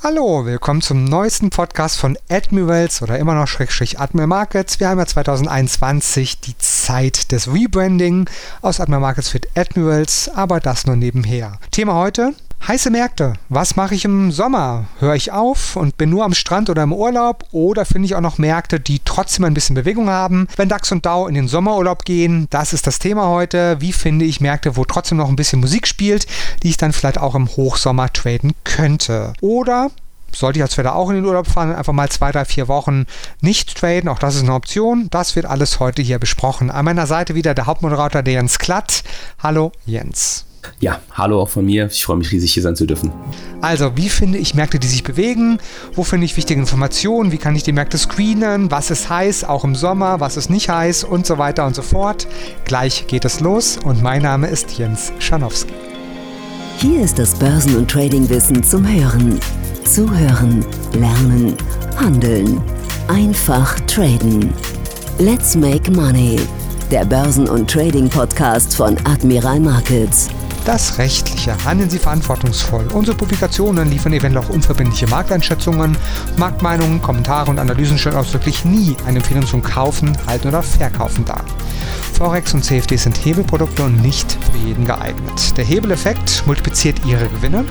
Hallo, willkommen zum neuesten Podcast von Admirals oder immer noch Schrägstrich Admiral Markets. Wir haben ja 2021 die Zeit des Rebranding. Aus Admiral Markets wird Admirals, aber das nur nebenher. Thema heute, Heiße Märkte. Was mache ich im Sommer? Höre ich auf und bin nur am Strand oder im Urlaub? Oder finde ich auch noch Märkte, die trotzdem ein bisschen Bewegung haben? Wenn DAX und DAO in den Sommerurlaub gehen, das ist das Thema heute. Wie finde ich Märkte, wo trotzdem noch ein bisschen Musik spielt, die ich dann vielleicht auch im Hochsommer traden könnte? Oder sollte ich als Trader auch in den Urlaub fahren einfach mal zwei, drei, vier Wochen nicht traden. Auch das ist eine Option. Das wird alles heute hier besprochen. An meiner Seite wieder der Hauptmoderator, der Jens Klatt. Hallo Jens. Ja, hallo auch von mir. Ich freue mich riesig, hier sein zu dürfen. Also, wie finde ich Märkte, die sich bewegen? Wo finde ich wichtige Informationen? Wie kann ich die Märkte screenen? Was ist heiß, auch im Sommer? Was ist nicht heiß? Und so weiter und so fort. Gleich geht es los und mein Name ist Jens Schanowski. Hier ist das Börsen- und Tradingwissen zum Hören. Zuhören, lernen, handeln. Einfach traden. Let's make money. Der Börsen- und Trading-Podcast von Admiral Markets. Das Rechtliche. Handeln Sie verantwortungsvoll. Unsere Publikationen liefern eventuell auch unverbindliche Markteinschätzungen, Marktmeinungen, Kommentare und Analysen stellen ausdrücklich nie eine Empfehlung zum Kaufen, Halten oder Verkaufen dar. Forex und CFD sind Hebelprodukte und nicht für jeden geeignet. Der Hebeleffekt multipliziert Ihre Gewinne,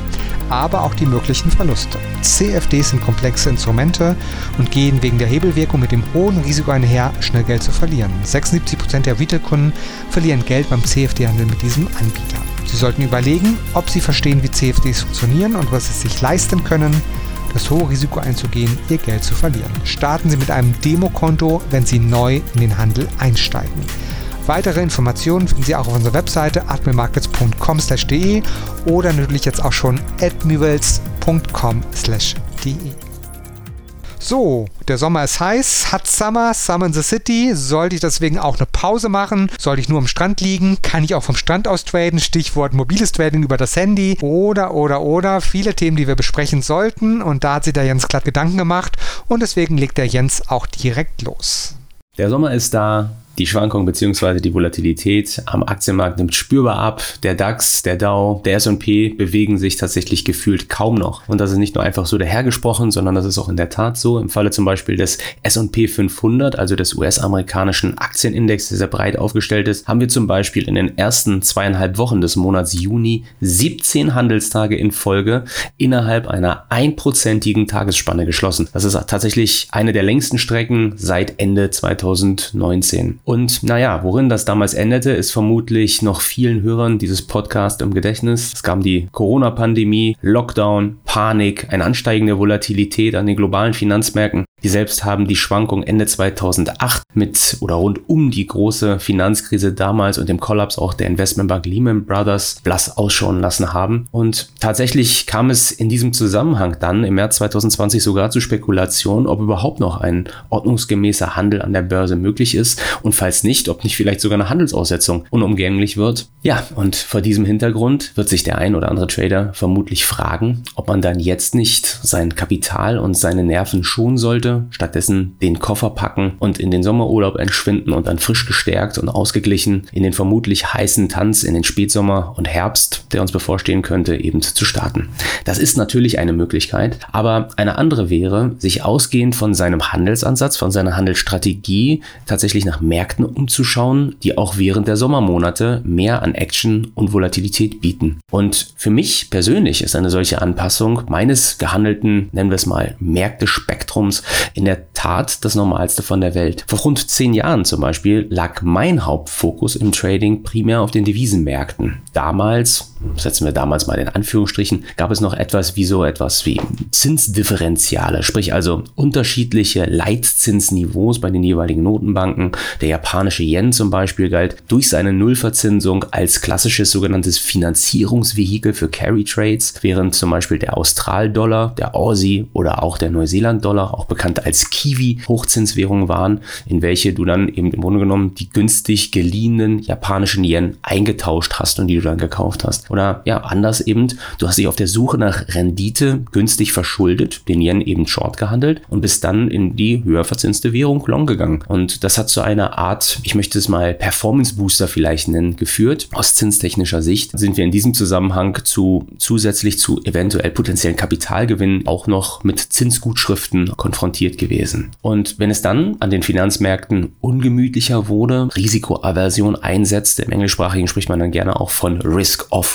aber auch die möglichen Verluste. CFDs sind komplexe Instrumente und gehen wegen der Hebelwirkung mit dem hohen Risiko einher, schnell Geld zu verlieren. 76% der Retail-Kunden verlieren Geld beim CFD-Handel mit diesem Anbieter. Sie sollten überlegen, ob Sie verstehen, wie CFDs funktionieren und was Sie sich leisten können, das hohe Risiko einzugehen, Ihr Geld zu verlieren. Starten Sie mit einem Demokonto, wenn Sie neu in den Handel einsteigen. Weitere Informationen finden Sie auch auf unserer Webseite admirmarkets.com/de oder natürlich jetzt auch schon admirals.com/de. So, der Sommer ist heiß, hat Summer, Summer in the City. Sollte ich deswegen auch eine Pause machen? Sollte ich nur am Strand liegen? Kann ich auch vom Strand aus traden? Stichwort mobiles Trading über das Handy. Oder, oder, oder. Viele Themen, die wir besprechen sollten. Und da hat sich der Jens glatt Gedanken gemacht. Und deswegen legt der Jens auch direkt los. Der Sommer ist da. Die Schwankung bzw. die Volatilität am Aktienmarkt nimmt spürbar ab. Der DAX, der Dow, der S&P bewegen sich tatsächlich gefühlt kaum noch. Und das ist nicht nur einfach so dahergesprochen, sondern das ist auch in der Tat so. Im Falle zum Beispiel des S&P 500, also des US-amerikanischen Aktienindex, der sehr breit aufgestellt ist, haben wir zum Beispiel in den ersten zweieinhalb Wochen des Monats Juni 17 Handelstage in Folge innerhalb einer einprozentigen Tagesspanne geschlossen. Das ist tatsächlich eine der längsten Strecken seit Ende 2019. Und naja, worin das damals endete, ist vermutlich noch vielen Hörern dieses Podcast im Gedächtnis. Es kam die Corona-Pandemie, Lockdown, Panik, eine ansteigende Volatilität an den globalen Finanzmärkten. Die selbst haben die Schwankung Ende 2008 mit oder rund um die große Finanzkrise damals und dem Kollaps auch der Investmentbank Lehman Brothers blass ausschauen lassen haben. Und tatsächlich kam es in diesem Zusammenhang dann im März 2020 sogar zu Spekulationen, ob überhaupt noch ein ordnungsgemäßer Handel an der Börse möglich ist und falls nicht, ob nicht vielleicht sogar eine Handelsaussetzung unumgänglich wird. Ja, und vor diesem Hintergrund wird sich der ein oder andere Trader vermutlich fragen, ob man dann jetzt nicht sein Kapital und seine Nerven schonen sollte stattdessen den Koffer packen und in den Sommerurlaub entschwinden und dann frisch gestärkt und ausgeglichen in den vermutlich heißen Tanz in den Spätsommer und Herbst, der uns bevorstehen könnte, eben zu starten. Das ist natürlich eine Möglichkeit, aber eine andere wäre, sich ausgehend von seinem Handelsansatz, von seiner Handelsstrategie tatsächlich nach Märkten umzuschauen, die auch während der Sommermonate mehr an Action und Volatilität bieten. Und für mich persönlich ist eine solche Anpassung meines gehandelten, nennen wir es mal, Märktespektrums in der Tat das Normalste von der Welt. Vor rund zehn Jahren zum Beispiel lag mein Hauptfokus im Trading primär auf den Devisenmärkten. Damals, setzen wir damals mal in Anführungsstrichen, gab es noch etwas wie so etwas wie Zinsdifferenziale, sprich also unterschiedliche Leitzinsniveaus bei den jeweiligen Notenbanken. Der japanische Yen zum Beispiel galt durch seine Nullverzinsung als klassisches sogenanntes Finanzierungsvehikel für Carry Trades, während zum Beispiel der Austral-Dollar, der Aussie oder auch der Neuseeland-Dollar, auch bekannt als Kiwi, Hochzinswährungen waren, in welche du dann eben im Grunde genommen die günstig geliehenen japanischen Yen eingetauscht hast und die du dann gekauft hast. Oder ja, anders eben, du hast dich auf der Suche nach Rendite günstig verschuldet, den Yen eben short gehandelt und bist dann in die höher verzinste Währung long gegangen. Und das hat zu einer Art, ich möchte es mal Performance Booster vielleicht nennen, geführt. Aus zinstechnischer Sicht sind wir in diesem Zusammenhang zu zusätzlich zu eventuell potenziellen Kapitalgewinnen auch noch mit Zinsgutschriften konfrontiert gewesen. Und wenn es dann an den Finanzmärkten ungemütlicher wurde, Risikoaversion einsetzte, im Englischsprachigen spricht man dann gerne auch von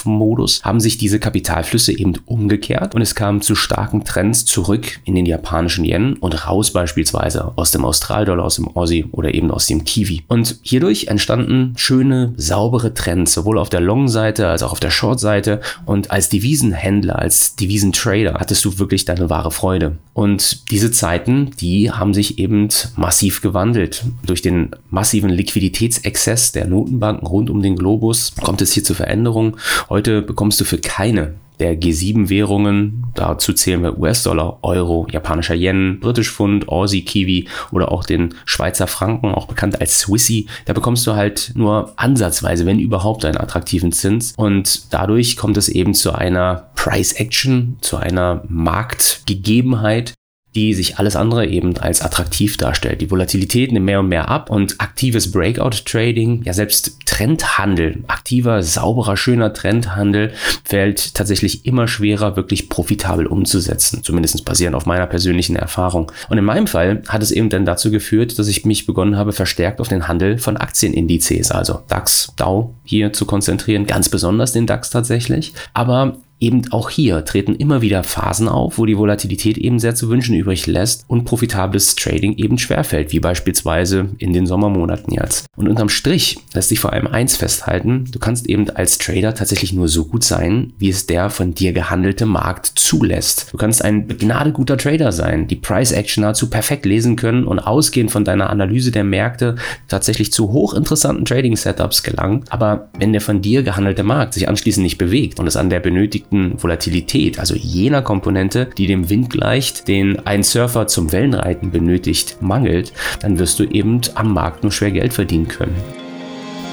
Risk-Off-Modus, haben sich diese Kapitalflüsse eben umgekehrt und es kam zu starken Trends zurück in den japanischen Yen und raus beispielsweise aus dem Australdollar, aus dem Aussie oder eben aus dem Kiwi. Und hierdurch entstanden schöne, saubere Trends, sowohl auf der Long-Seite als auch auf der Short-Seite und als Devisenhändler, als Devisentrader hattest du wirklich deine wahre Freude. Und diese Zeiten, die haben sich eben massiv gewandelt. Durch den massiven Liquiditätsexzess der Notenbanken rund um den Globus kommt es hier zu Veränderungen. Heute bekommst du für keine der G7-Währungen, dazu zählen wir US-Dollar, Euro, japanischer Yen, British Pfund, Aussie, Kiwi oder auch den Schweizer Franken, auch bekannt als Swissy. Da bekommst du halt nur ansatzweise, wenn überhaupt, einen attraktiven Zins. Und dadurch kommt es eben zu einer Price Action, zu einer Marktgegebenheit, die sich alles andere eben als attraktiv darstellt. Die Volatilität nimmt mehr und mehr ab und aktives Breakout-Trading, ja selbst Trendhandel, aktiver, sauberer, schöner Trendhandel fällt tatsächlich immer schwerer, wirklich profitabel umzusetzen. Zumindest basierend auf meiner persönlichen Erfahrung. Und in meinem Fall hat es eben dann dazu geführt, dass ich mich begonnen habe, verstärkt auf den Handel von Aktienindizes, also DAX, DAO hier zu konzentrieren, ganz besonders den DAX tatsächlich. Aber eben auch hier treten immer wieder Phasen auf, wo die Volatilität eben sehr zu wünschen übrig lässt und profitables Trading eben schwerfällt, wie beispielsweise in den Sommermonaten jetzt. Und unterm Strich lässt sich vor allem eins festhalten, du kannst eben als Trader tatsächlich nur so gut sein, wie es der von dir gehandelte Markt zulässt. Du kannst ein begnadeguter Trader sein, die Price Action nahezu perfekt lesen können und ausgehend von deiner Analyse der Märkte tatsächlich zu hochinteressanten Trading Setups gelangen. Aber wenn der von dir gehandelte Markt sich anschließend nicht bewegt und es an der benötigten benötigten Volatilität, also jener Komponente, die dem Wind gleicht, den ein Surfer zum Wellenreiten benötigt, mangelt, dann wirst du eben am Markt nur schwer Geld verdienen können.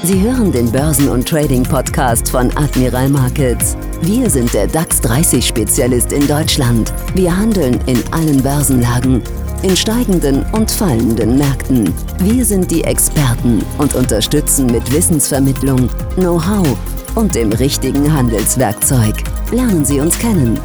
Sie hören den Börsen- und Trading-Podcast von Admiral Markets. Wir sind der DAX 30-Spezialist in Deutschland. Wir handeln in allen Börsenlagen, in steigenden und fallenden Märkten. Wir sind die Experten und unterstützen mit Wissensvermittlung, Know-how und dem richtigen Handelswerkzeug. Lernen Sie uns kennen.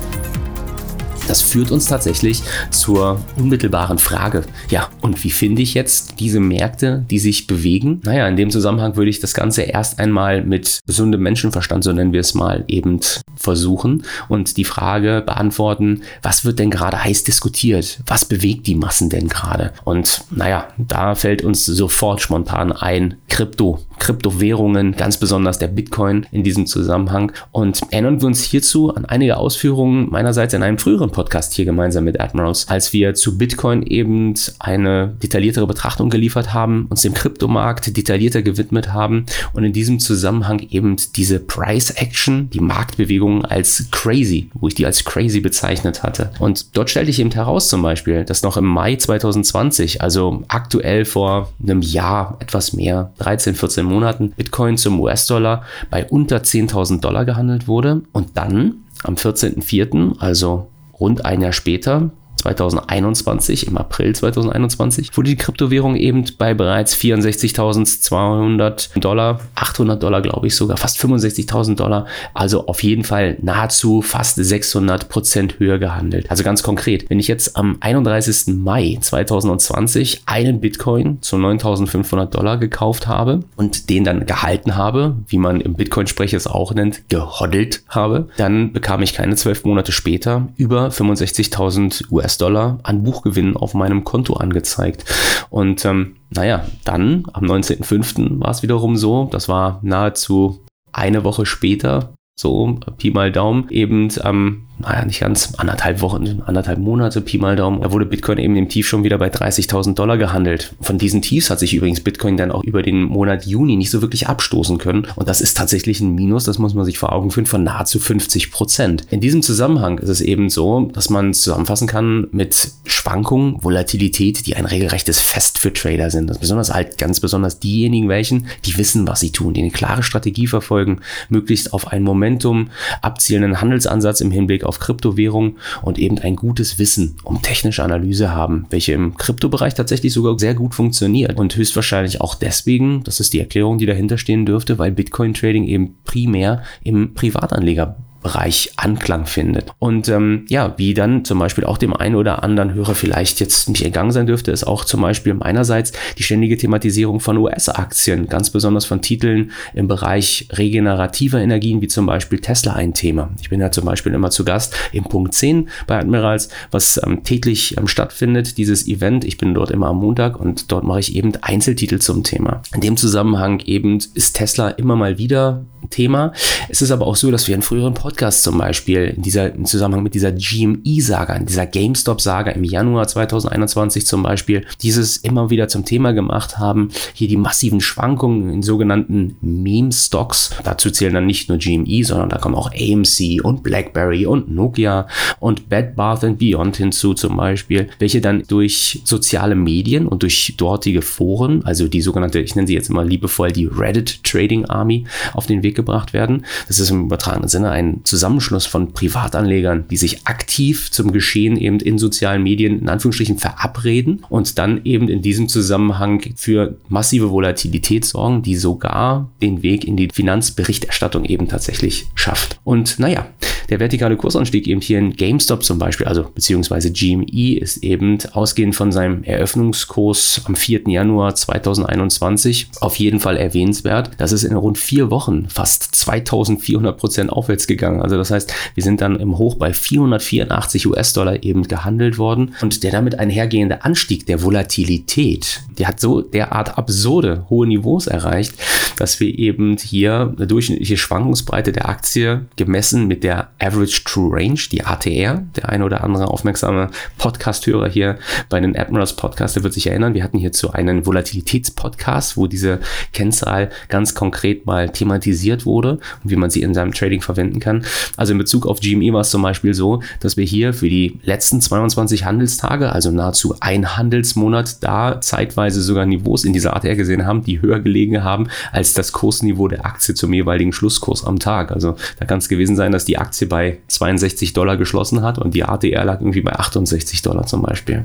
Das führt uns tatsächlich zur unmittelbaren Frage. Ja, und wie finde ich jetzt diese Märkte, die sich bewegen? Naja, in dem Zusammenhang würde ich das Ganze erst einmal mit gesundem Menschenverstand, so nennen wir es mal, eben versuchen und die Frage beantworten, was wird denn gerade heiß diskutiert? Was bewegt die Massen denn gerade? Und naja, da fällt uns sofort spontan ein Krypto, Kryptowährungen, ganz besonders der Bitcoin in diesem Zusammenhang. Und erinnern wir uns hierzu an einige Ausführungen meinerseits in einem früheren Podcast hier gemeinsam mit Admirals, als wir zu Bitcoin eben eine detailliertere Betrachtung geliefert haben, uns dem Kryptomarkt detaillierter gewidmet haben und in diesem Zusammenhang eben diese Price Action, die Marktbewegung als crazy, wo ich die als crazy bezeichnet hatte. Und dort stellte ich eben heraus zum Beispiel, dass noch im Mai 2020, also aktuell vor einem Jahr etwas mehr, 13, 14 Monaten, Bitcoin zum US-Dollar bei unter 10.000 Dollar gehandelt wurde und dann am 14.04., also rund ein Jahr später, 2021, im April 2021, wurde die Kryptowährung eben bei bereits 64.200 Dollar, 800 Dollar glaube ich sogar, fast 65.000 Dollar, also auf jeden Fall nahezu fast 600 Prozent höher gehandelt. Also ganz konkret, wenn ich jetzt am 31. Mai 2020 einen Bitcoin zu 9.500 Dollar gekauft habe und den dann gehalten habe, wie man im Bitcoin-Sprech es auch nennt, gehoddelt habe, dann bekam ich keine zwölf Monate später über 65.000 US US-Dollar an Buchgewinnen auf meinem Konto angezeigt. Und ähm, naja, dann am 19.05. war es wiederum so, das war nahezu eine Woche später, so Pi mal Daumen, eben am naja, nicht ganz, anderthalb Wochen, anderthalb Monate, Pi mal Daumen, da wurde Bitcoin eben im Tief schon wieder bei 30.000 Dollar gehandelt. Von diesen Tiefs hat sich übrigens Bitcoin dann auch über den Monat Juni nicht so wirklich abstoßen können. Und das ist tatsächlich ein Minus, das muss man sich vor Augen führen, von nahezu 50 Prozent. In diesem Zusammenhang ist es eben so, dass man zusammenfassen kann mit Schwankungen, Volatilität, die ein regelrechtes Fest für Trader sind. Das besonders halt ganz besonders diejenigen welchen, die wissen, was sie tun, die eine klare Strategie verfolgen, möglichst auf ein Momentum abzielenden Handelsansatz im Hinblick auf Kryptowährung und eben ein gutes Wissen um technische Analyse haben, welche im Kryptobereich tatsächlich sogar sehr gut funktioniert und höchstwahrscheinlich auch deswegen, das ist die Erklärung, die dahinter stehen dürfte, weil Bitcoin Trading eben primär im Privatanleger Bereich Anklang findet. Und ähm, ja, wie dann zum Beispiel auch dem einen oder anderen Hörer vielleicht jetzt nicht entgangen sein dürfte, ist auch zum Beispiel meinerseits die ständige Thematisierung von US-Aktien, ganz besonders von Titeln im Bereich regenerativer Energien, wie zum Beispiel Tesla ein Thema. Ich bin ja zum Beispiel immer zu Gast im Punkt 10 bei Admirals, was ähm, täglich ähm, stattfindet, dieses Event. Ich bin dort immer am Montag und dort mache ich eben Einzeltitel zum Thema. In dem Zusammenhang eben ist Tesla immer mal wieder Thema. Es ist aber auch so, dass wir in früheren Podcasts Podcast zum Beispiel in dieser, im Zusammenhang mit dieser GME-Saga, dieser GameStop-Saga im Januar 2021 zum Beispiel, dieses immer wieder zum Thema gemacht haben. Hier die massiven Schwankungen in sogenannten Meme-Stocks. Dazu zählen dann nicht nur GME, sondern da kommen auch AMC und BlackBerry und Nokia und Bed Bath Beyond hinzu zum Beispiel, welche dann durch soziale Medien und durch dortige Foren, also die sogenannte, ich nenne sie jetzt immer liebevoll die Reddit Trading Army, auf den Weg gebracht werden. Das ist im übertragenen Sinne ein Zusammenschluss von Privatanlegern, die sich aktiv zum Geschehen eben in sozialen Medien in Anführungsstrichen verabreden und dann eben in diesem Zusammenhang für massive Volatilität sorgen, die sogar den Weg in die Finanzberichterstattung eben tatsächlich schafft. Und naja, der vertikale Kursanstieg eben hier in GameStop zum Beispiel, also beziehungsweise GME, ist eben ausgehend von seinem Eröffnungskurs am 4. Januar 2021 auf jeden Fall erwähnenswert. Das ist in rund vier Wochen fast 2400 Prozent aufwärts gegangen. Also das heißt, wir sind dann im Hoch bei 484 US-Dollar eben gehandelt worden und der damit einhergehende Anstieg der Volatilität, der hat so derart absurde hohe Niveaus erreicht, dass wir eben hier eine durchschnittliche Schwankungsbreite der Aktie gemessen mit der Average True Range, die ATR. Der eine oder andere aufmerksame Podcast-Hörer hier bei den Admirals Podcast, der wird sich erinnern, wir hatten hierzu einen Volatilitätspodcast, wo diese Kennzahl ganz konkret mal thematisiert wurde und wie man sie in seinem Trading verwenden kann. Also in Bezug auf GME war es zum Beispiel so, dass wir hier für die letzten 22 Handelstage, also nahezu ein Handelsmonat, da zeitweise sogar Niveaus in dieser ATR gesehen haben, die höher gelegen haben als das Kursniveau der Aktie zum jeweiligen Schlusskurs am Tag. Also da kann es gewesen sein, dass die Aktie Aktie bei 62 Dollar geschlossen hat und die ATR lag irgendwie bei 68 Dollar zum Beispiel.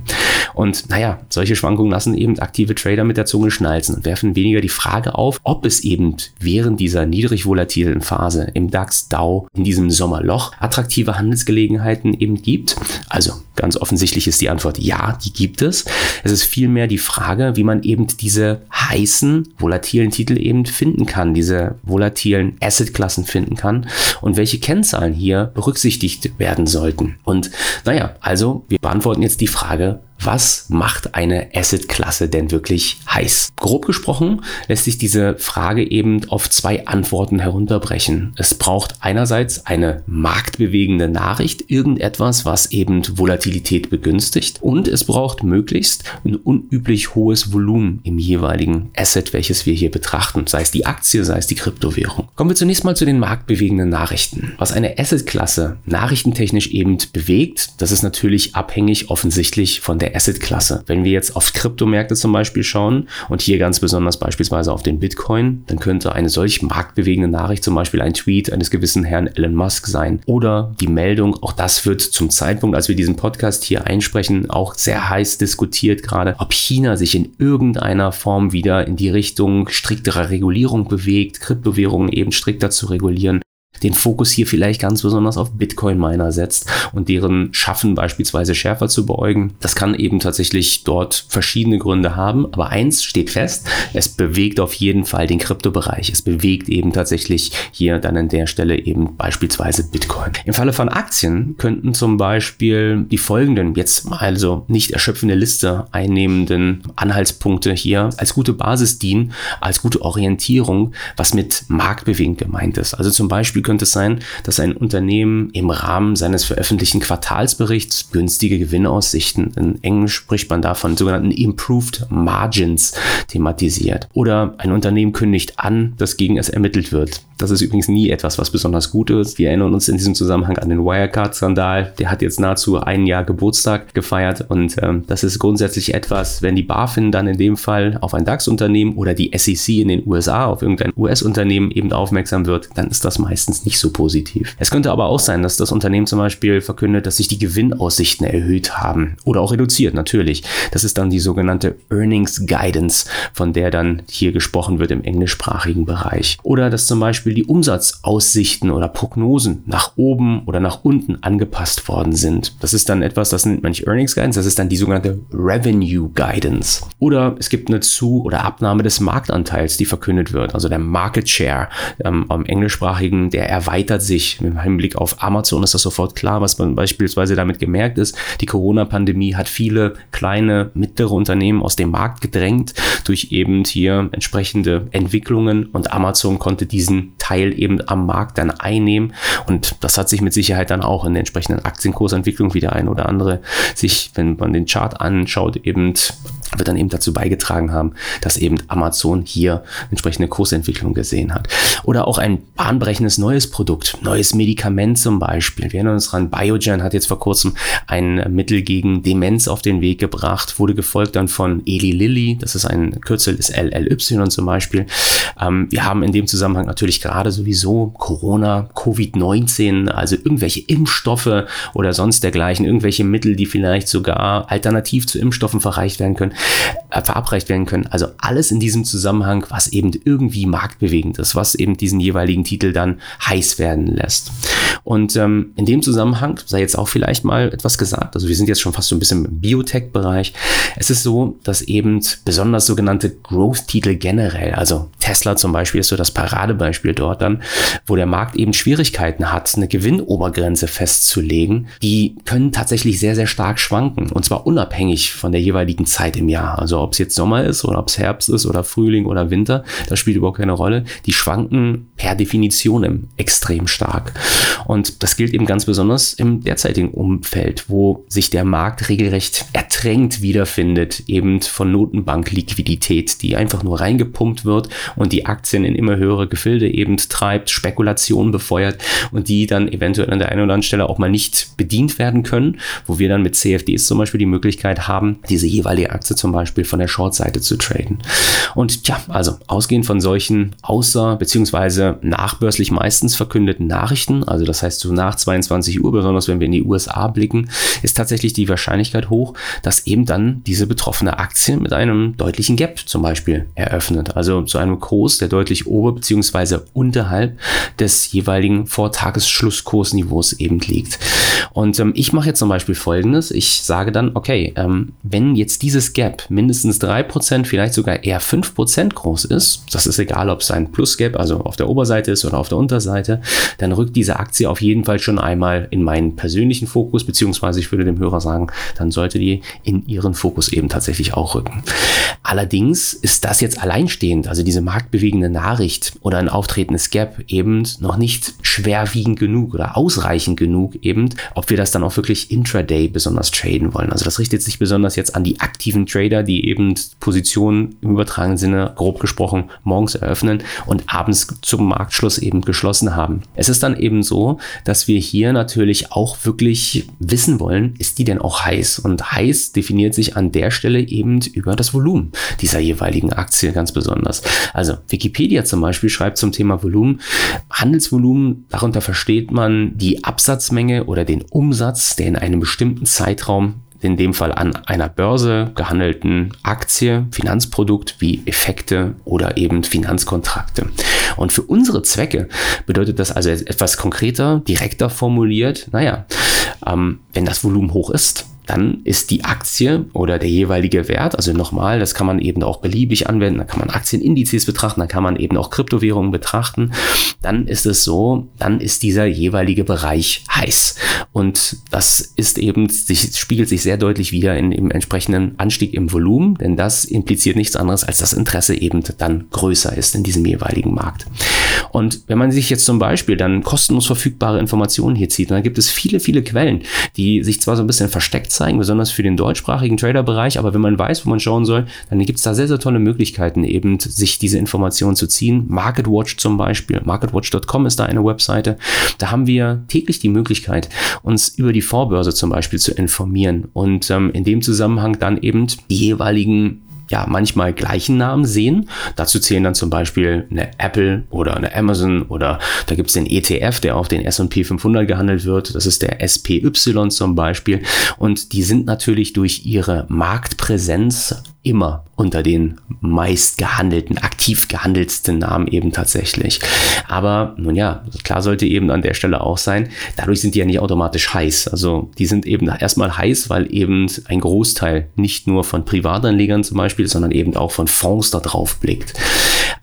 Und naja, solche Schwankungen lassen eben aktive Trader mit der Zunge schnalzen und werfen weniger die Frage auf, ob es eben während dieser niedrig volatilen Phase im DAX DAO in diesem Sommerloch attraktive Handelsgelegenheiten eben gibt. Also ganz offensichtlich ist die Antwort ja, die gibt es. Es ist vielmehr die Frage, wie man eben diese heißen, volatilen Titel eben finden kann, diese volatilen Assetklassen finden kann und welche Kennzahlen hier berücksichtigt werden sollten. Und naja, also wir beantworten jetzt die Frage, was macht eine Asset-Klasse denn wirklich heiß? Grob gesprochen lässt sich diese Frage eben auf zwei Antworten herunterbrechen. Es braucht einerseits eine marktbewegende Nachricht, irgendetwas, was eben Volatilität begünstigt und es braucht möglichst ein unüblich hohes Volumen im jeweiligen Asset, welches wir hier betrachten, sei es die Aktie, sei es die Kryptowährung. Kommen wir zunächst mal zu den marktbewegenden Nachrichten. Was eine Asset-Klasse nachrichtentechnisch eben bewegt, das ist natürlich abhängig offensichtlich von der Assetklasse. Wenn wir jetzt auf Kryptomärkte zum Beispiel schauen und hier ganz besonders beispielsweise auf den Bitcoin, dann könnte eine solch marktbewegende Nachricht zum Beispiel ein Tweet eines gewissen Herrn Elon Musk sein oder die Meldung, auch das wird zum Zeitpunkt, als wir diesen Podcast hier einsprechen, auch sehr heiß diskutiert gerade, ob China sich in irgendeiner Form wieder in die Richtung strikterer Regulierung bewegt, Kryptowährungen eben strikter zu regulieren den Fokus hier vielleicht ganz besonders auf Bitcoin-Miner setzt und deren Schaffen beispielsweise schärfer zu beäugen. Das kann eben tatsächlich dort verschiedene Gründe haben, aber eins steht fest, es bewegt auf jeden Fall den Kryptobereich. Es bewegt eben tatsächlich hier dann an der Stelle eben beispielsweise Bitcoin. Im Falle von Aktien könnten zum Beispiel die folgenden, jetzt also nicht erschöpfende Liste einnehmenden Anhaltspunkte hier als gute Basis dienen, als gute Orientierung, was mit marktbewegend gemeint ist. Also zum Beispiel könnte es sein, dass ein Unternehmen im Rahmen seines veröffentlichten Quartalsberichts günstige Gewinnaussichten, in Englisch spricht man davon sogenannten Improved Margins, thematisiert. Oder ein Unternehmen kündigt an, dass gegen es ermittelt wird. Das ist übrigens nie etwas, was besonders gut ist. Wir erinnern uns in diesem Zusammenhang an den Wirecard-Skandal. Der hat jetzt nahezu ein Jahr Geburtstag gefeiert und ähm, das ist grundsätzlich etwas, wenn die BaFin dann in dem Fall auf ein DAX-Unternehmen oder die SEC in den USA auf irgendein US-Unternehmen eben aufmerksam wird, dann ist das meistens nicht so positiv. Es könnte aber auch sein, dass das Unternehmen zum Beispiel verkündet, dass sich die Gewinnaussichten erhöht haben oder auch reduziert, natürlich. Das ist dann die sogenannte Earnings Guidance, von der dann hier gesprochen wird im englischsprachigen Bereich. Oder dass zum Beispiel die Umsatzaussichten oder Prognosen nach oben oder nach unten angepasst worden sind. Das ist dann etwas, das nennt man nicht Earnings Guidance, das ist dann die sogenannte Revenue Guidance. Oder es gibt eine Zu- oder Abnahme des Marktanteils, die verkündet wird, also der Market Share ähm, am englischsprachigen, der erweitert sich. Im Hinblick auf Amazon ist das sofort klar, was man beispielsweise damit gemerkt ist. Die Corona-Pandemie hat viele kleine, mittlere Unternehmen aus dem Markt gedrängt durch eben hier entsprechende Entwicklungen und Amazon konnte diesen Teil eben am Markt dann einnehmen und das hat sich mit Sicherheit dann auch in der entsprechenden Aktienkursentwicklung wie der ein oder andere sich, wenn man den Chart anschaut, eben wird dann eben dazu beigetragen haben, dass eben Amazon hier entsprechende Kursentwicklung gesehen hat. Oder auch ein bahnbrechendes neues Produkt, neues Medikament zum Beispiel. Wir erinnern uns dran, Biogen hat jetzt vor kurzem ein Mittel gegen Demenz auf den Weg gebracht, wurde gefolgt dann von Eli Lilly, das ist ein Kürzel des LLY zum Beispiel. Ähm, wir haben in dem Zusammenhang natürlich gerade sowieso Corona, Covid-19, also irgendwelche Impfstoffe oder sonst dergleichen, irgendwelche Mittel, die vielleicht sogar alternativ zu Impfstoffen verreicht werden können, verabreicht werden können. Also alles in diesem Zusammenhang, was eben irgendwie marktbewegend ist, was eben diesen jeweiligen Titel dann heiß werden lässt. Und ähm, in dem Zusammenhang sei jetzt auch vielleicht mal etwas gesagt. Also wir sind jetzt schon fast so ein bisschen im Biotech-Bereich. Es ist so, dass eben besonders sogenannte Growth-Titel generell, also Tesla zum Beispiel ist so das Paradebeispiel dort dann, wo der Markt eben Schwierigkeiten hat, eine Gewinnobergrenze festzulegen. Die können tatsächlich sehr, sehr stark schwanken und zwar unabhängig von der jeweiligen Zeit im Jahr. Also ob es jetzt Sommer ist oder ob es Herbst ist oder Frühling oder Winter, das spielt überhaupt keine Rolle. Die schwanken per Definition extrem stark. Und das gilt eben ganz besonders im derzeitigen Umfeld, wo sich der Markt regelrecht ertränkt wiederfindet, eben von Notenbankliquidität, die einfach nur reingepumpt wird und die Aktien in immer höhere Gefilde eben treibt, Spekulation befeuert und die dann eventuell an der einen oder anderen Stelle auch mal nicht bedient werden können, wo wir dann mit CFDs zum Beispiel die Möglichkeit haben, diese jeweilige Aktie zum Beispiel von der Short-Seite zu traden. Und ja, also ausgehend von solchen außer- bzw. nachbörslich meistens verkündeten Nachrichten, also das heißt so nach 22 Uhr, besonders wenn wir in die USA blicken, ist tatsächlich die Wahrscheinlichkeit hoch, dass eben dann diese betroffene Aktie mit einem deutlichen Gap zum Beispiel eröffnet. Also zu einem Kurs, der deutlich ober- bzw. unterhalb des jeweiligen Vortagesschlusskursniveaus eben liegt. Und ähm, ich mache jetzt zum Beispiel folgendes. Ich sage dann, okay, ähm, wenn jetzt dieses Gap mindestens 3%, vielleicht sogar eher 5% groß ist, das ist egal, ob es ein Plus-Gap, also auf der Oberseite ist oder auf der Unterseite, dann rückt diese Aktie auf jeden Fall schon einmal in meinen persönlichen Fokus, beziehungsweise ich würde dem Hörer sagen, dann sollte die in ihren Fokus eben tatsächlich auch rücken. Allerdings ist das jetzt alleinstehend, also diese marktbewegende Nachricht oder ein auftretendes Gap eben noch nicht schwerwiegend genug oder ausreichend genug eben, ob wir das dann auch wirklich intraday besonders traden wollen. Also das richtet sich besonders jetzt an die aktiven Trader, die eben Positionen im übertragenen Sinne, grob gesprochen, morgens eröffnen und abends zum Marktschluss eben geschlossen haben. Es ist dann eben so, dass wir hier natürlich auch wirklich wissen wollen, ist die denn auch heiß? Und heiß definiert sich an der Stelle eben über das Volumen dieser jeweiligen Aktie ganz besonders. Also Wikipedia zum Beispiel schreibt zum Thema Volumen, Handelsvolumen, darunter versteht man die Absatzmenge oder den Umsatz, der in einem bestimmten Zeitraum in dem Fall an einer Börse gehandelten Aktie, Finanzprodukt wie Effekte oder eben Finanzkontrakte. Und für unsere Zwecke bedeutet das also etwas konkreter, direkter formuliert, naja, ähm, wenn das Volumen hoch ist, dann ist die Aktie oder der jeweilige Wert, also nochmal, das kann man eben auch beliebig anwenden, da kann man Aktienindizes betrachten, da kann man eben auch Kryptowährungen betrachten, dann ist es so, dann ist dieser jeweilige Bereich heiß. Und das ist eben, sich, spiegelt sich sehr deutlich wieder in dem entsprechenden Anstieg im Volumen, denn das impliziert nichts anderes, als das Interesse eben dann größer ist in diesem jeweiligen Markt. Und wenn man sich jetzt zum Beispiel dann kostenlos verfügbare Informationen hier zieht, dann gibt es viele, viele Quellen, die sich zwar so ein bisschen versteckt zeigen, besonders für den deutschsprachigen Trader-Bereich, aber wenn man weiß, wo man schauen soll, dann gibt es da sehr, sehr tolle Möglichkeiten, eben sich diese Informationen zu ziehen. MarketWatch zum Beispiel, marketwatch.com ist da eine Webseite. Da haben wir täglich die Möglichkeit, uns über die Vorbörse zum Beispiel zu informieren und ähm, in dem Zusammenhang dann eben die jeweiligen ja manchmal gleichen Namen sehen. Dazu zählen dann zum Beispiel eine Apple oder eine Amazon oder da gibt es den ETF, der auf den S&P 500 gehandelt wird. Das ist der SPY zum Beispiel. Und die sind natürlich durch ihre Marktpräsenz immer unter den meist gehandelten, aktiv gehandelsten Namen eben tatsächlich. Aber nun ja, klar sollte eben an der Stelle auch sein, dadurch sind die ja nicht automatisch heiß. Also die sind eben erstmal heiß, weil eben ein Großteil nicht nur von Privatanlegern zum Beispiel, sondern eben auch von Fonds da drauf blickt.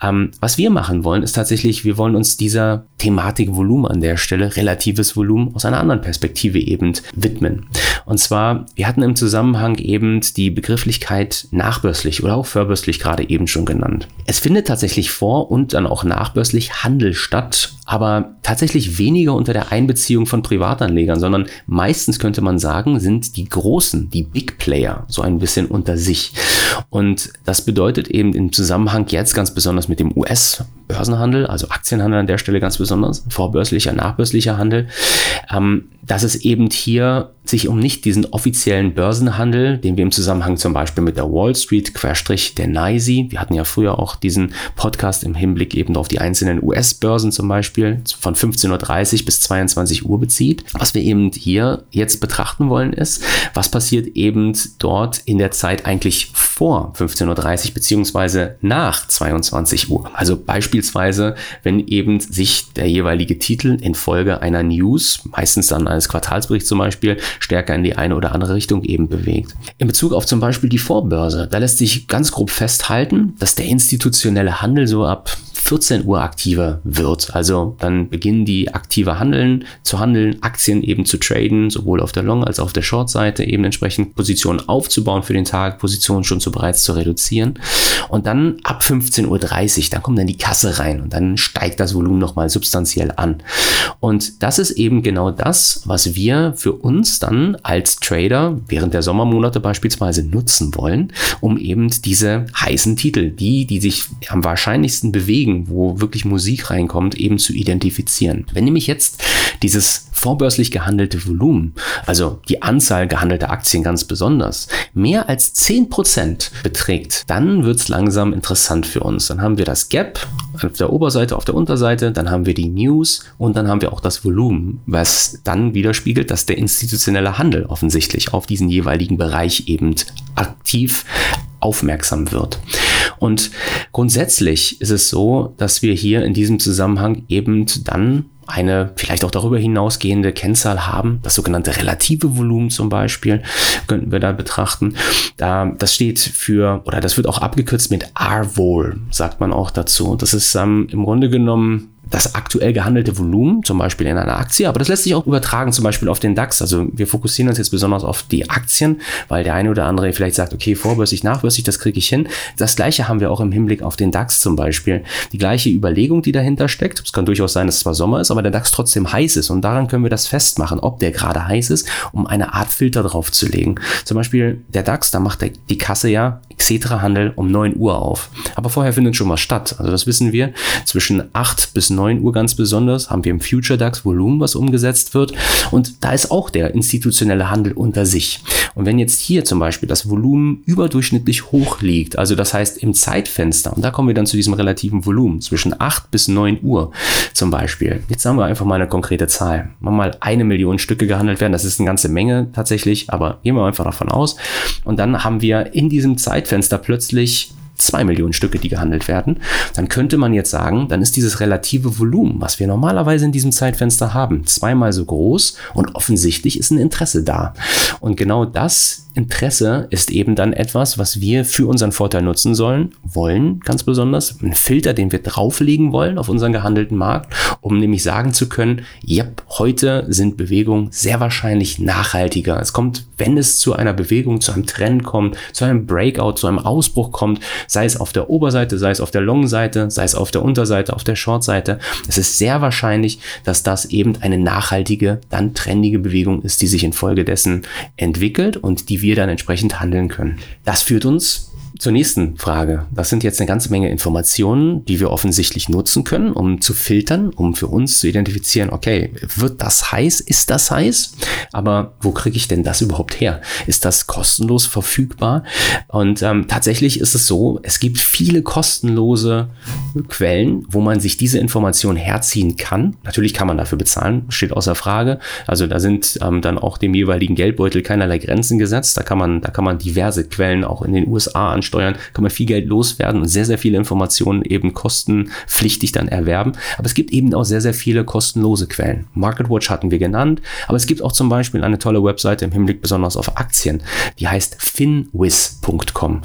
Ähm, was wir machen wollen, ist tatsächlich, wir wollen uns dieser Thematik Volumen an der Stelle, relatives Volumen aus einer anderen Perspektive eben widmen. Und zwar, wir hatten im Zusammenhang eben die Begrifflichkeit nachbörslich oder auch vorbörslich gerade eben schon genannt. Es findet tatsächlich vor und dann auch nachbörslich Handel statt, aber tatsächlich weniger unter der Einbeziehung von Privatanlegern, sondern meistens könnte man sagen, sind die großen, die Big Player so ein bisschen unter sich. Und das bedeutet eben im Zusammenhang jetzt ganz besonders mit dem US-Börsenhandel, also Aktienhandel an der Stelle ganz besonders, vorbörslicher, nachbörslicher Handel, ähm, dass es eben hier sich um nicht diesen offiziellen Börsenhandel, den wir im Zusammenhang zum Beispiel mit der Wall Street, Querstrich der NYSE, wir hatten ja früher auch diesen Podcast im Hinblick eben auf die einzelnen US-Börsen zum Beispiel von 15.30 Uhr bis 22 Uhr bezieht. Was wir eben hier jetzt betrachten wollen ist, was passiert eben dort in der Zeit eigentlich vor 15.30 Uhr beziehungsweise nach 22 Uhr. Also beispielsweise, wenn eben sich der jeweilige Titel infolge einer News, meistens dann eines Quartalsberichts zum Beispiel, stärker in die eine oder andere Richtung eben bewegt. In Bezug auf zum Beispiel die Vorbörse, da lässt sich ganz grob festhalten, dass der institutionelle Handel so ab 14 Uhr aktiver wird. Also dann beginnen die aktiver handeln, zu handeln, Aktien eben zu traden, sowohl auf der Long- als auch auf der Short-Seite eben entsprechend Positionen aufzubauen für den Tag, Positionen schon zu bereits zu reduzieren. Und dann ab 15.30 Uhr, dann kommt dann die Kasse rein und dann steigt das Volumen nochmal substanziell an. Und das ist eben genau das, was wir für uns dann als Trader während der Sommermonate beispielsweise nutzen wollen, um eben diese heißen Titel, die, die sich am wahrscheinlichsten bewegen, wo wirklich Musik reinkommt, eben zu identifizieren. Wenn nämlich jetzt dieses vorbörslich gehandelte Volumen, also die Anzahl gehandelter Aktien ganz besonders, mehr als 10% beträgt, dann wird es langsam interessant für uns. Dann haben wir das Gap auf der Oberseite, auf der Unterseite, dann haben wir die News und dann haben wir auch das Volumen, was dann widerspiegelt, dass der institutionelle Handel offensichtlich auf diesen jeweiligen Bereich eben aktiv aufmerksam wird. Und grundsätzlich ist es so, dass wir hier in diesem Zusammenhang eben dann eine vielleicht auch darüber hinausgehende Kennzahl haben, das sogenannte relative Volumen zum Beispiel, könnten wir da betrachten. Da, das steht für, oder das wird auch abgekürzt mit RVOL, sagt man auch dazu. Das ist ähm, im Grunde genommen das aktuell gehandelte Volumen, zum Beispiel in einer Aktie, aber das lässt sich auch übertragen, zum Beispiel auf den DAX. Also wir fokussieren uns jetzt besonders auf die Aktien, weil der eine oder andere vielleicht sagt, okay, vorbörslich, nachbörslich, das kriege ich hin. Das gleiche haben wir auch im Hinblick auf den DAX zum Beispiel. Die gleiche Überlegung, die dahinter steckt. Es kann durchaus sein, dass es zwar Sommer ist, aber der DAX trotzdem heiß ist und daran können wir das festmachen, ob der gerade heiß ist, um eine Art Filter drauf zu legen. Zum Beispiel der DAX, da macht die Kasse ja Xetra-Handel um 9 Uhr auf. Aber vorher findet schon was statt. Also das wissen wir. Zwischen 8 bis 9 Uhr ganz besonders haben wir im Future DAX Volumen, was umgesetzt wird. Und da ist auch der institutionelle Handel unter sich. Und wenn jetzt hier zum Beispiel das Volumen überdurchschnittlich hoch liegt, also das heißt im Zeitfenster, und da kommen wir dann zu diesem relativen Volumen, zwischen 8 bis 9 Uhr zum Beispiel. Jetzt sagen wir einfach mal eine konkrete Zahl. Mal eine Million Stücke gehandelt werden, das ist eine ganze Menge tatsächlich, aber gehen wir einfach davon aus. Und dann haben wir in diesem Zeitfenster plötzlich zwei Millionen Stücke, die gehandelt werden, dann könnte man jetzt sagen, dann ist dieses relative Volumen, was wir normalerweise in diesem Zeitfenster haben, zweimal so groß und offensichtlich ist ein Interesse da. Und genau das Interesse ist eben dann etwas, was wir für unseren Vorteil nutzen sollen, wollen, ganz besonders. Ein Filter, den wir drauflegen wollen auf unseren gehandelten Markt, um nämlich sagen zu können, yep, heute sind Bewegungen sehr wahrscheinlich nachhaltiger. Es kommt, wenn es zu einer Bewegung, zu einem Trend kommt, zu einem Breakout, zu einem Ausbruch kommt, sei es auf der Oberseite, sei es auf der Long-Seite, sei es auf der Unterseite, auf der Short-Seite. Es ist sehr wahrscheinlich, dass das eben eine nachhaltige, dann trendige Bewegung ist, die sich infolgedessen entwickelt und die wir wir dann entsprechend handeln können. Das führt uns zur nächsten Frage. Das sind jetzt eine ganze Menge Informationen, die wir offensichtlich nutzen können, um zu filtern, um für uns zu identifizieren, okay, wird das heiß? Ist das heiß? Aber wo kriege ich denn das überhaupt her? Ist das kostenlos verfügbar? Und ähm, tatsächlich ist es so, es gibt viele kostenlose Quellen, wo man sich diese Informationen herziehen kann. Natürlich kann man dafür bezahlen, steht außer Frage. Also da sind ähm, dann auch dem jeweiligen Geldbeutel keinerlei Grenzen gesetzt. Da kann man, da kann man diverse Quellen auch in den USA anschauen Steuern kann man viel Geld loswerden und sehr, sehr viele Informationen eben kostenpflichtig dann erwerben. Aber es gibt eben auch sehr, sehr viele kostenlose Quellen. MarketWatch hatten wir genannt, aber es gibt auch zum Beispiel eine tolle Webseite im Hinblick besonders auf Aktien, die heißt finwiz.com.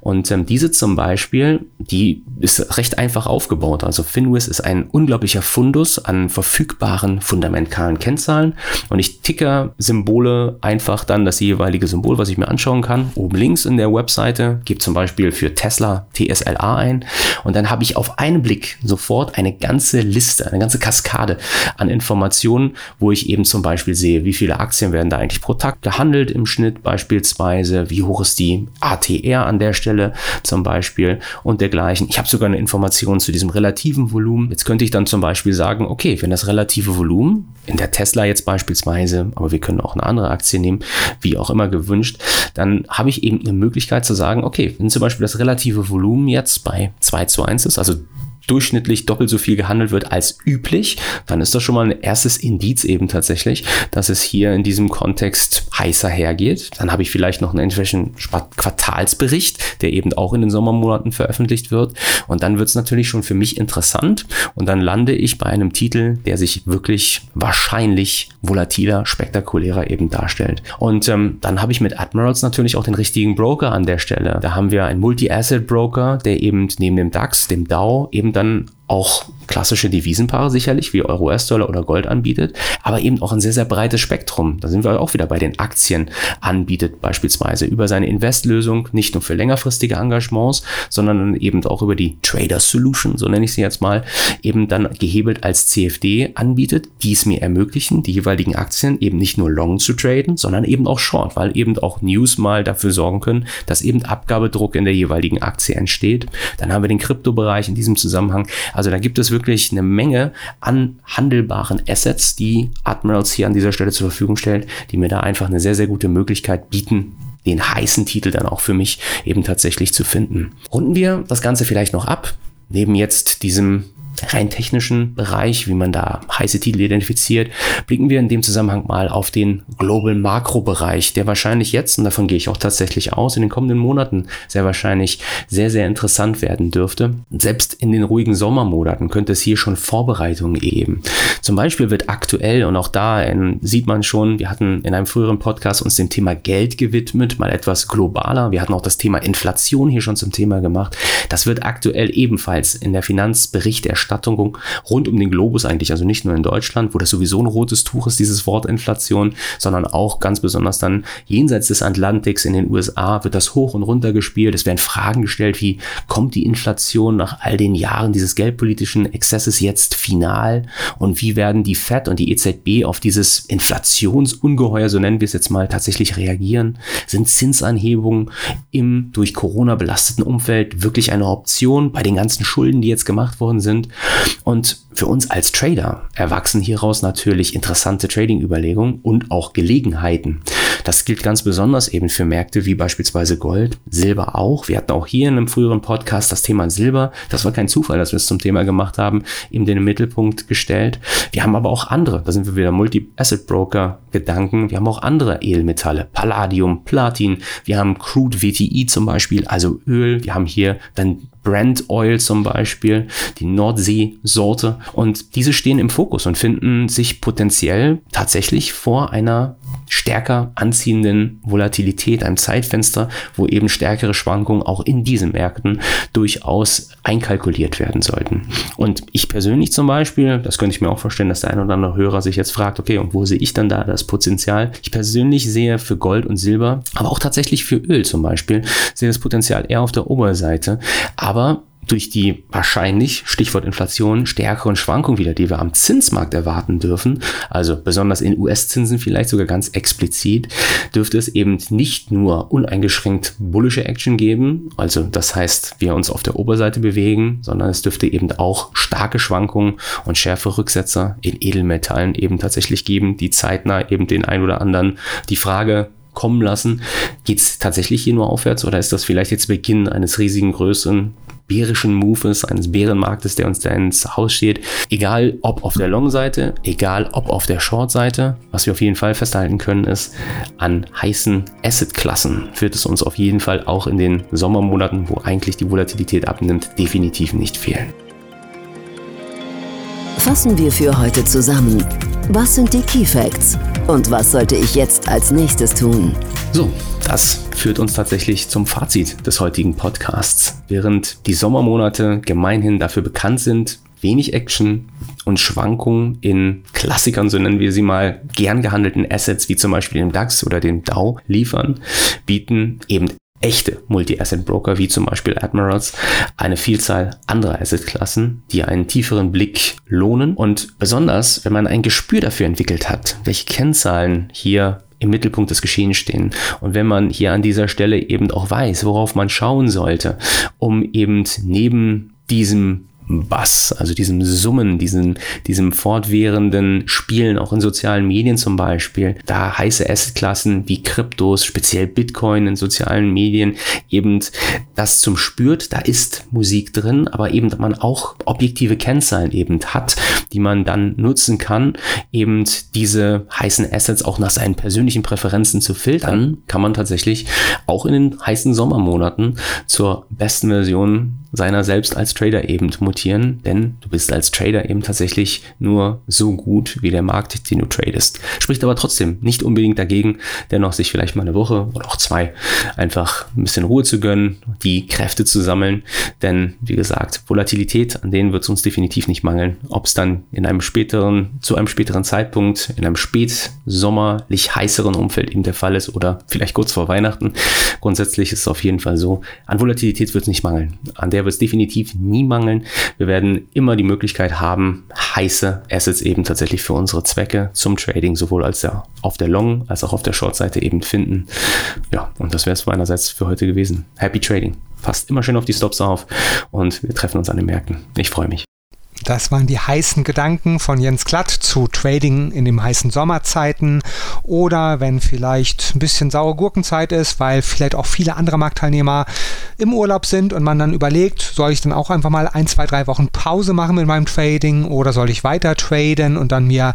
Und ähm, diese zum Beispiel, die ist recht einfach aufgebaut. Also Finwiz ist ein unglaublicher Fundus an verfügbaren fundamentalen Kennzahlen und ich ticke Symbole einfach dann das jeweilige Symbol, was ich mir anschauen kann. Oben links in der Webseite gibt zum Beispiel für Tesla TSLA ein und dann habe ich auf einen Blick sofort eine ganze Liste, eine ganze Kaskade an Informationen, wo ich eben zum Beispiel sehe, wie viele Aktien werden da eigentlich pro Tag gehandelt im Schnitt beispielsweise, wie hoch ist die ATR an der Stelle zum Beispiel und dergleichen. Ich habe sogar eine Information zu diesem relativen Volumen. Jetzt könnte ich dann zum Beispiel sagen, okay, wenn das relative Volumen in der Tesla jetzt beispielsweise, aber wir können auch eine andere Aktie nehmen, wie auch immer gewünscht, dann habe ich eben eine Möglichkeit zu sagen, okay, wenn zum Beispiel das relative Volumen jetzt bei 2 zu 1 ist, also durchschnittlich doppelt so viel gehandelt wird als üblich, dann ist das schon mal ein erstes Indiz eben tatsächlich, dass es hier in diesem Kontext heißer hergeht. Dann habe ich vielleicht noch einen entsprechenden Quartalsbericht, der eben auch in den Sommermonaten veröffentlicht wird. Und dann wird es natürlich schon für mich interessant. Und dann lande ich bei einem Titel, der sich wirklich wahrscheinlich volatiler, spektakulärer eben darstellt. Und ähm, dann habe ich mit Admirals natürlich auch den richtigen Broker an der Stelle. Da haben wir einen Multi-Asset-Broker, der eben neben dem DAX, dem DAO, eben dann auch klassische Devisenpaare sicherlich, wie Euro, US-Dollar oder Gold anbietet, aber eben auch ein sehr, sehr breites Spektrum. Da sind wir auch wieder bei den Aktien anbietet, beispielsweise über seine Investlösung, nicht nur für längerfristige Engagements, sondern eben auch über die Trader Solution, so nenne ich sie jetzt mal, eben dann gehebelt als CFD anbietet, die es mir ermöglichen, die jeweiligen Aktien eben nicht nur long zu traden, sondern eben auch short, weil eben auch News mal dafür sorgen können, dass eben Abgabedruck in der jeweiligen Aktie entsteht. Dann haben wir den Kryptobereich in diesem Zusammenhang. Also da gibt es wirklich eine Menge an handelbaren Assets, die Admirals hier an dieser Stelle zur Verfügung stellt, die mir da einfach eine sehr, sehr gute Möglichkeit bieten, den heißen Titel dann auch für mich eben tatsächlich zu finden. Runden wir das Ganze vielleicht noch ab. Neben jetzt diesem rein technischen Bereich, wie man da heiße Titel identifiziert, blicken wir in dem Zusammenhang mal auf den Global Makro Bereich, der wahrscheinlich jetzt, und davon gehe ich auch tatsächlich aus, in den kommenden Monaten sehr wahrscheinlich sehr, sehr interessant werden dürfte. Selbst in den ruhigen Sommermonaten könnte es hier schon Vorbereitungen geben. Zum Beispiel wird aktuell, und auch da in, sieht man schon, wir hatten in einem früheren Podcast uns dem Thema Geld gewidmet, mal etwas globaler. Wir hatten auch das Thema Inflation hier schon zum Thema gemacht. Das wird aktuell ebenfalls in der Finanzberichterstattung Berichterstattung rund um den Globus eigentlich, also nicht nur in Deutschland, wo das sowieso ein rotes Tuch ist, dieses Wort Inflation, sondern auch ganz besonders dann jenseits des Atlantiks in den USA wird das hoch und runter gespielt. Es werden Fragen gestellt, wie kommt die Inflation nach all den Jahren dieses geldpolitischen Exzesses jetzt final und wie werden die Fed und die EZB auf dieses Inflationsungeheuer, so nennen wir es jetzt mal, tatsächlich reagieren? Sind Zinsanhebungen im durch Corona belasteten Umfeld wirklich eine Option bei den ganzen Schulden, die jetzt gemacht worden sind? Und für uns als Trader erwachsen hieraus natürlich interessante Trading-Überlegungen und auch Gelegenheiten. Das gilt ganz besonders eben für Märkte wie beispielsweise Gold, Silber auch. Wir hatten auch hier in einem früheren Podcast das Thema Silber. Das war kein Zufall, dass wir es zum Thema gemacht haben, eben den Mittelpunkt gestellt. Wir haben aber auch andere, da sind wir wieder Multi-Asset-Broker-Gedanken. Wir haben auch andere Edelmetalle, Palladium, Platin. Wir haben Crude VTI zum Beispiel, also Öl. Wir haben hier dann Brand Oil zum Beispiel, die Nordsee-Sorte. Und diese stehen im Fokus und finden sich potenziell tatsächlich vor einer stärker anziehenden Volatilität, einem Zeitfenster, wo eben stärkere Schwankungen auch in diesen Märkten durchaus einkalkuliert werden sollten. Und ich persönlich zum Beispiel, das könnte ich mir auch vorstellen, dass der ein oder andere Hörer sich jetzt fragt, okay, und wo sehe ich dann da das Potenzial? Ich persönlich sehe für Gold und Silber, aber auch tatsächlich für Öl zum Beispiel, sehe das Potenzial eher auf der Oberseite. Aber durch die wahrscheinlich, Stichwort Inflation, stärkeren Schwankungen wieder, die wir am Zinsmarkt erwarten dürfen, also besonders in US-Zinsen vielleicht sogar ganz explizit, dürfte es eben nicht nur uneingeschränkt bullische Action geben, also das heißt, wir uns auf der Oberseite bewegen, sondern es dürfte eben auch starke Schwankungen und schärfe Rücksetzer in Edelmetallen eben tatsächlich geben, die zeitnah eben den ein oder anderen die Frage kommen lassen. Geht es tatsächlich hier nur aufwärts oder ist das vielleicht jetzt Beginn eines riesigen größeren bärischen Moves, eines Bärenmarktes, der uns da ins Haus steht. Egal ob auf der Long-Seite, egal ob auf der Short-Seite, was wir auf jeden Fall festhalten können, ist, an heißen Asset-Klassen wird es uns auf jeden Fall auch in den Sommermonaten, wo eigentlich die Volatilität abnimmt, definitiv nicht fehlen. Fassen wir für heute zusammen. Was sind die Key Facts? Und was sollte ich jetzt als nächstes tun? So, das führt uns tatsächlich zum Fazit des heutigen Podcasts. Während die Sommermonate gemeinhin dafür bekannt sind, wenig Action und Schwankungen in Klassikern, so nennen wir sie mal, gern gehandelten Assets wie zum Beispiel dem DAX oder dem DAO liefern, bieten eben echte Multi-Asset-Broker wie zum Beispiel Admirals eine Vielzahl anderer Asset-Klassen, die einen tieferen Blick lohnen und besonders, wenn man ein Gespür dafür entwickelt hat, welche Kennzahlen hier im Mittelpunkt des Geschehens stehen. Und wenn man hier an dieser Stelle eben auch weiß, worauf man schauen sollte, um eben neben diesem Bass, also diesem Summen, diesem, diesem fortwährenden Spielen, auch in sozialen Medien zum Beispiel, da heiße Assetklassen wie Kryptos, speziell Bitcoin in sozialen Medien, eben das zum spürt, da ist Musik drin, aber eben man auch objektive Kennzahlen eben hat, die man dann nutzen kann, eben diese heißen Assets auch nach seinen persönlichen Präferenzen zu filtern, kann man tatsächlich auch in den heißen Sommermonaten zur besten Version seiner selbst als Trader eben mutieren, denn du bist als Trader eben tatsächlich nur so gut wie der Markt, den du tradest. Spricht aber trotzdem nicht unbedingt dagegen, dennoch sich vielleicht mal eine Woche oder auch zwei einfach ein bisschen Ruhe zu gönnen, die Kräfte zu sammeln, denn wie gesagt, Volatilität, an denen wird es uns definitiv nicht mangeln. Ob es dann in einem späteren, zu einem späteren Zeitpunkt, in einem spätsommerlich heißeren Umfeld eben der Fall ist oder vielleicht kurz vor Weihnachten. Grundsätzlich ist es auf jeden Fall so, an Volatilität wird es nicht mangeln. An der wird es definitiv nie mangeln. Wir werden immer die Möglichkeit haben, heiße Assets eben tatsächlich für unsere Zwecke zum Trading sowohl als der, auf der Long- als auch auf der Short-Seite eben finden. Ja, und das wäre es meinerseits für heute gewesen. Happy Trading. Passt immer schön auf die Stops auf und wir treffen uns an den Märkten. Ich freue mich. Das waren die heißen Gedanken von Jens Glatt zu Trading in den heißen Sommerzeiten oder wenn vielleicht ein bisschen saure Gurkenzeit ist, weil vielleicht auch viele andere Marktteilnehmer im Urlaub sind und man dann überlegt, soll ich dann auch einfach mal ein, zwei, drei Wochen Pause machen mit meinem Trading oder soll ich weiter traden und dann mir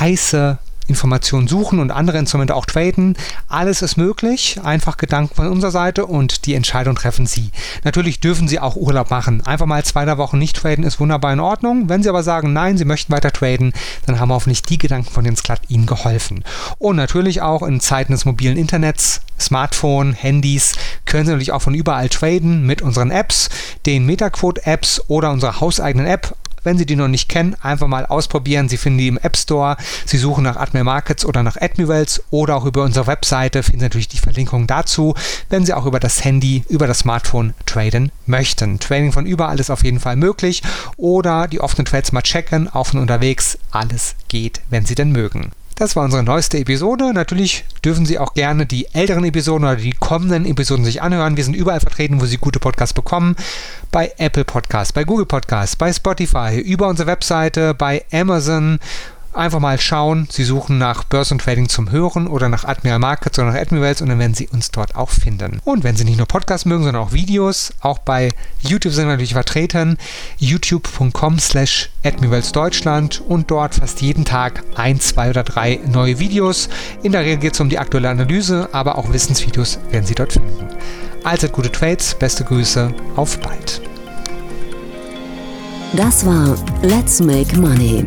heiße Informationen suchen und andere Instrumente auch traden. Alles ist möglich. Einfach Gedanken von unserer Seite und die Entscheidung treffen Sie. Natürlich dürfen Sie auch Urlaub machen. Einfach mal zwei, drei Wochen nicht traden ist wunderbar in Ordnung. Wenn Sie aber sagen, nein, Sie möchten weiter traden, dann haben hoffentlich die Gedanken von den Sklatt Ihnen geholfen. Und natürlich auch in Zeiten des mobilen Internets, Smartphone, Handys, können Sie natürlich auch von überall traden mit unseren Apps, den Metaquote-Apps oder unserer hauseigenen App wenn Sie die noch nicht kennen, einfach mal ausprobieren. Sie finden die im App Store. Sie suchen nach Admiral Markets oder nach Admirals oder auch über unsere Webseite finden Sie natürlich die Verlinkung dazu, wenn Sie auch über das Handy, über das Smartphone traden möchten. Trading von überall ist auf jeden Fall möglich oder die offenen Trades mal checken, von unterwegs. Alles geht, wenn Sie denn mögen. Das war unsere neueste Episode. Natürlich dürfen Sie auch gerne die älteren Episoden oder die kommenden Episoden sich anhören. Wir sind überall vertreten, wo Sie gute Podcasts bekommen. Bei Apple Podcasts, bei Google Podcasts, bei Spotify, über unsere Webseite, bei Amazon Einfach mal schauen. Sie suchen nach Börsen Trading zum Hören oder nach Admiral Markets oder nach Admirals und dann werden Sie uns dort auch finden. Und wenn Sie nicht nur Podcasts mögen, sondern auch Videos, auch bei YouTube sind wir natürlich vertreten. youtube.com slash Admirals Deutschland und dort fast jeden Tag ein, zwei oder drei neue Videos. In der Regel geht es um die aktuelle Analyse, aber auch Wissensvideos werden Sie dort finden. Allzeit gute Trades, beste Grüße, auf bald. Das war Let's Make Money